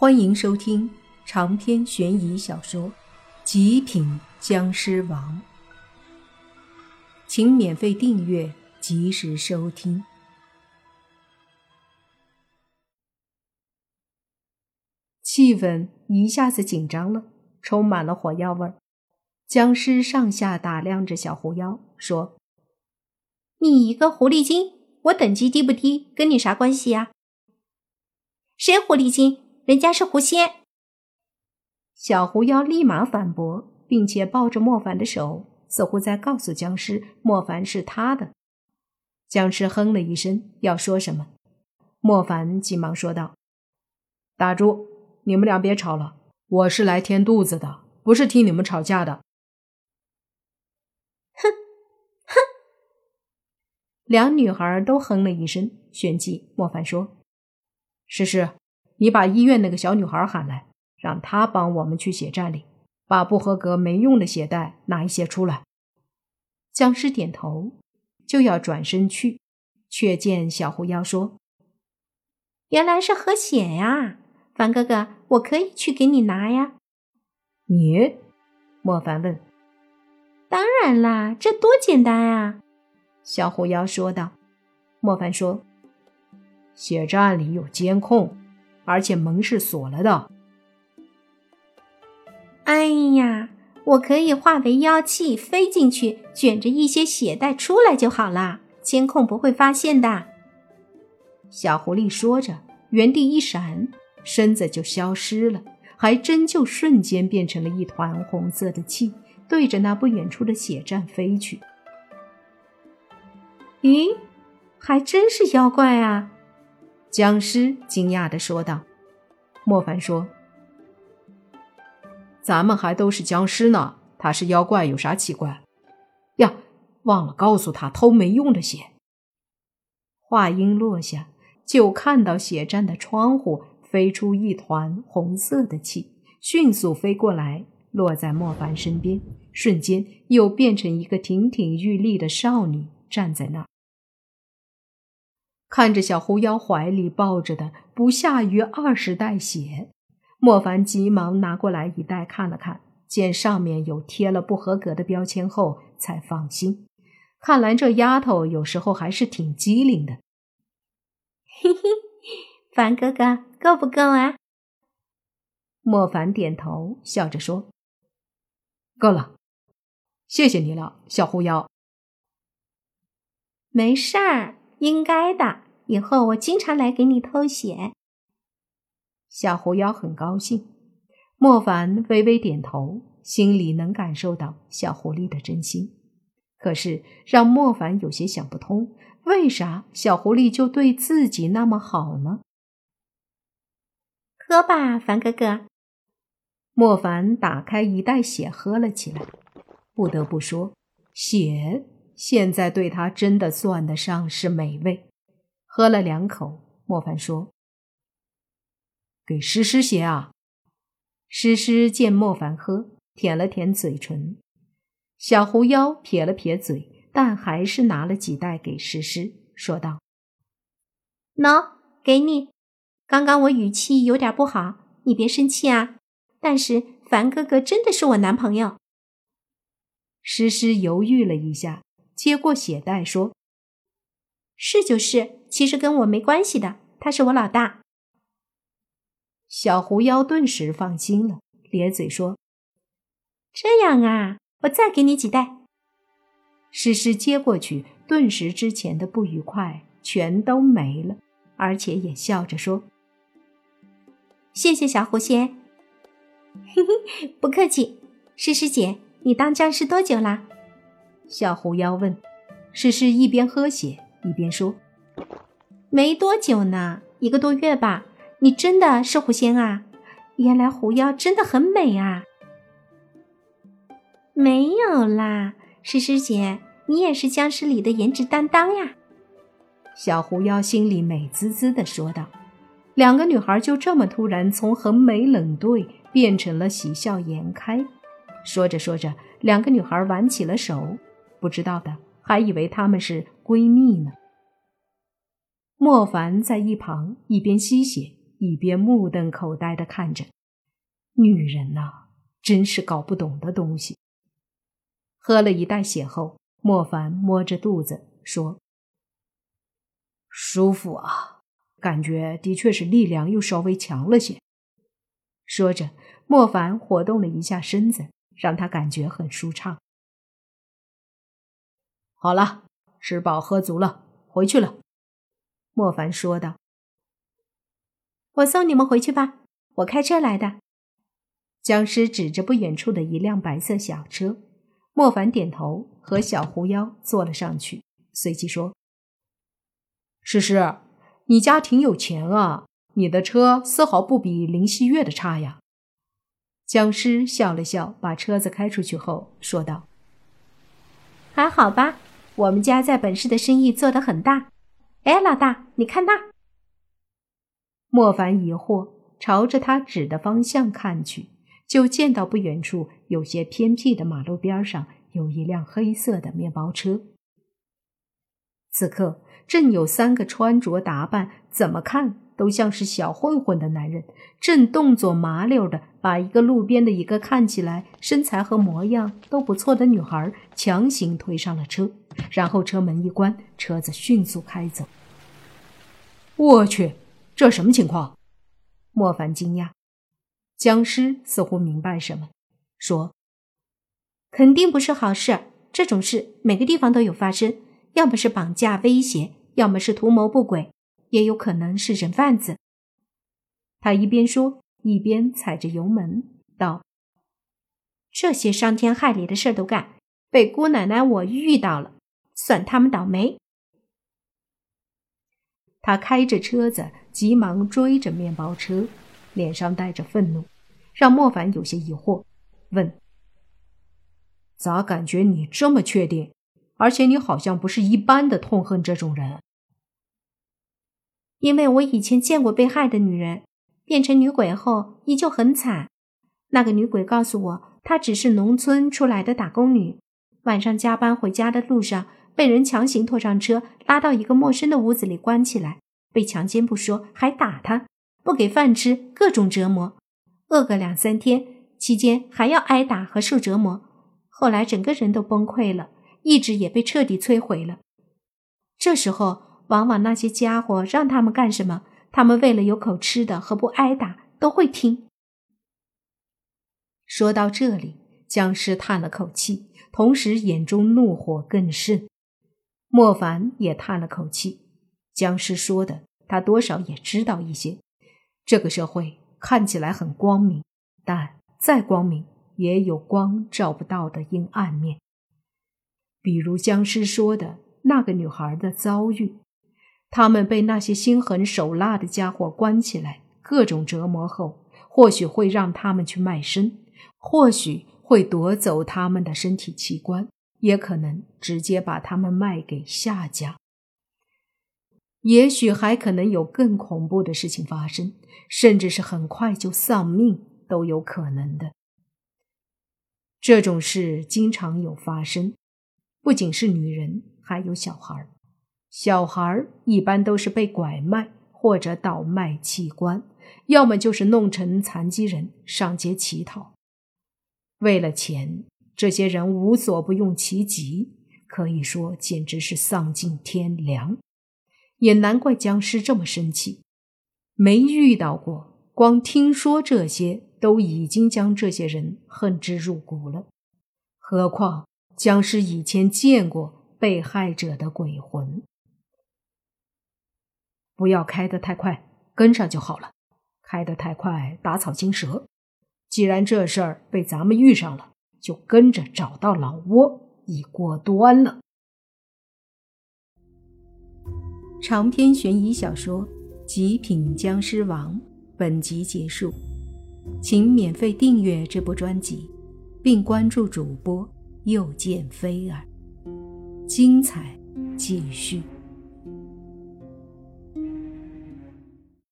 欢迎收听长篇悬疑小说《极品僵尸王》，请免费订阅，及时收听。气氛一下子紧张了，充满了火药味儿。僵尸上下打量着小狐妖，说：“你一个狐狸精，我等级低不低，跟你啥关系呀？谁狐狸精？”人家是狐仙，小狐妖立马反驳，并且抱着莫凡的手，似乎在告诉僵尸莫凡是他的。僵尸哼了一声，要说什么，莫凡急忙说道：“打住，你们俩别吵了，我是来填肚子的，不是听你们吵架的。”哼哼，两女孩都哼了一声，旋即莫凡说：“诗诗。”你把医院那个小女孩喊来，让她帮我们去血站里，把不合格没用的血袋拿一些出来。僵尸点头，就要转身去，却见小狐妖说：“原来是喝血呀，凡哥哥，我可以去给你拿呀。”你？莫凡问。当然啦，这多简单啊！小狐妖说道。莫凡说：“血站里有监控。”而且门是锁了的。哎呀，我可以化为妖气飞进去，卷着一些血袋出来就好啦，监控不会发现的。小狐狸说着，原地一闪，身子就消失了，还真就瞬间变成了一团红色的气，对着那不远处的血站飞去。咦，还真是妖怪啊！僵尸惊讶地说道：“莫凡说，咱们还都是僵尸呢，他是妖怪有啥奇怪？呀，忘了告诉他偷没用的血。”话音落下，就看到血站的窗户飞出一团红色的气，迅速飞过来，落在莫凡身边，瞬间又变成一个亭亭玉立的少女站在那儿。看着小狐妖怀里抱着的不下于二十袋血，莫凡急忙拿过来一袋看了看，见上面有贴了不合格的标签后，才放心。看来这丫头有时候还是挺机灵的。嘿嘿，凡哥哥够不够啊？莫凡点头，笑着说：“够了，谢谢你了，小狐妖。”没事儿。应该的，以后我经常来给你偷血。小狐妖很高兴，莫凡微微点头，心里能感受到小狐狸的真心。可是让莫凡有些想不通，为啥小狐狸就对自己那么好呢？喝吧，凡哥哥。莫凡打开一袋血，喝了起来。不得不说，血。现在对他真的算得上是美味。喝了两口，莫凡说：“给诗诗些啊。”诗诗见莫凡喝，舔了舔嘴唇。小狐妖撇了撇嘴，但还是拿了几袋给诗诗，说道：“喏，给你。刚刚我语气有点不好，你别生气啊。但是凡哥哥真的是我男朋友。”诗诗犹豫了一下。接过血袋，说：“是就是，其实跟我没关系的，他是我老大。”小狐妖顿时放心了，咧嘴说：“这样啊，我再给你几袋。”诗诗接过去，顿时之前的不愉快全都没了，而且也笑着说：“谢谢小狐仙。”“嘿嘿，不客气。”诗诗姐，你当僵尸多久啦？小狐妖问：“诗诗一边喝血一边说，没多久呢，一个多月吧。你真的是狐仙啊？原来狐妖真的很美啊！没有啦，诗诗姐，你也是僵尸里的颜值担当呀。”小狐妖心里美滋滋的说道。两个女孩就这么突然从横眉冷对变成了喜笑颜开。说着说着，两个女孩挽起了手。不知道的还以为她们是闺蜜呢。莫凡在一旁一边吸血一边目瞪口呆的看着。女人呐，真是搞不懂的东西。喝了一袋血后，莫凡摸着肚子说：“舒服啊，感觉的确是力量又稍微强了些。”说着，莫凡活动了一下身子，让他感觉很舒畅。好了，吃饱喝足了，回去了。”莫凡说道。“我送你们回去吧，我开车来的。”僵尸指着不远处的一辆白色小车。莫凡点头，和小狐妖坐了上去，随即说：“诗诗，你家挺有钱啊，你的车丝毫不比林希月的差呀。”僵尸笑了笑，把车子开出去后说道：“还好吧，我们家在本市的生意做得很大。哎，老大，你看那。”莫凡疑惑，朝着他指的方向看去。就见到不远处有些偏僻的马路边上有一辆黑色的面包车。此刻正有三个穿着打扮怎么看都像是小混混的男人，正动作麻溜的把一个路边的一个看起来身材和模样都不错的女孩强行推上了车，然后车门一关，车子迅速开走。我去，这什么情况？莫凡惊讶。僵尸似乎明白什么，说：“肯定不是好事。这种事每个地方都有发生，要么是绑架威胁，要么是图谋不轨，也有可能是人贩子。”他一边说，一边踩着油门道：“这些伤天害理的事都干，被姑奶奶我遇到了，算他们倒霉。”他开着车子，急忙追着面包车。脸上带着愤怒，让莫凡有些疑惑，问：“咋感觉你这么确定？而且你好像不是一般的痛恨这种人。”因为我以前见过被害的女人，变成女鬼后依旧很惨。那个女鬼告诉我，她只是农村出来的打工女，晚上加班回家的路上被人强行拖上车，拉到一个陌生的屋子里关起来，被强奸不说，还打她。不给饭吃，各种折磨，饿个两三天，期间还要挨打和受折磨。后来整个人都崩溃了，意志也被彻底摧毁了。这时候，往往那些家伙让他们干什么，他们为了有口吃的和不挨打，都会听。说到这里，僵尸叹了口气，同时眼中怒火更甚。莫凡也叹了口气，僵尸说的，他多少也知道一些。这个社会看起来很光明，但再光明也有光照不到的阴暗面。比如僵尸说的那个女孩的遭遇，他们被那些心狠手辣的家伙关起来，各种折磨后，或许会让他们去卖身，或许会夺走他们的身体器官，也可能直接把他们卖给下家。也许还可能有更恐怖的事情发生，甚至是很快就丧命都有可能的。这种事经常有发生，不仅是女人，还有小孩。小孩一般都是被拐卖或者倒卖器官，要么就是弄成残疾人上街乞讨。为了钱，这些人无所不用其极，可以说简直是丧尽天良。也难怪僵尸这么生气，没遇到过，光听说这些都已经将这些人恨之入骨了。何况僵尸以前见过被害者的鬼魂。不要开得太快，跟上就好了。开得太快，打草惊蛇。既然这事儿被咱们遇上了，就跟着找到老窝，一锅端了。长篇悬疑小说《极品僵尸王》本集结束，请免费订阅这部专辑，并关注主播又见菲儿，精彩继续。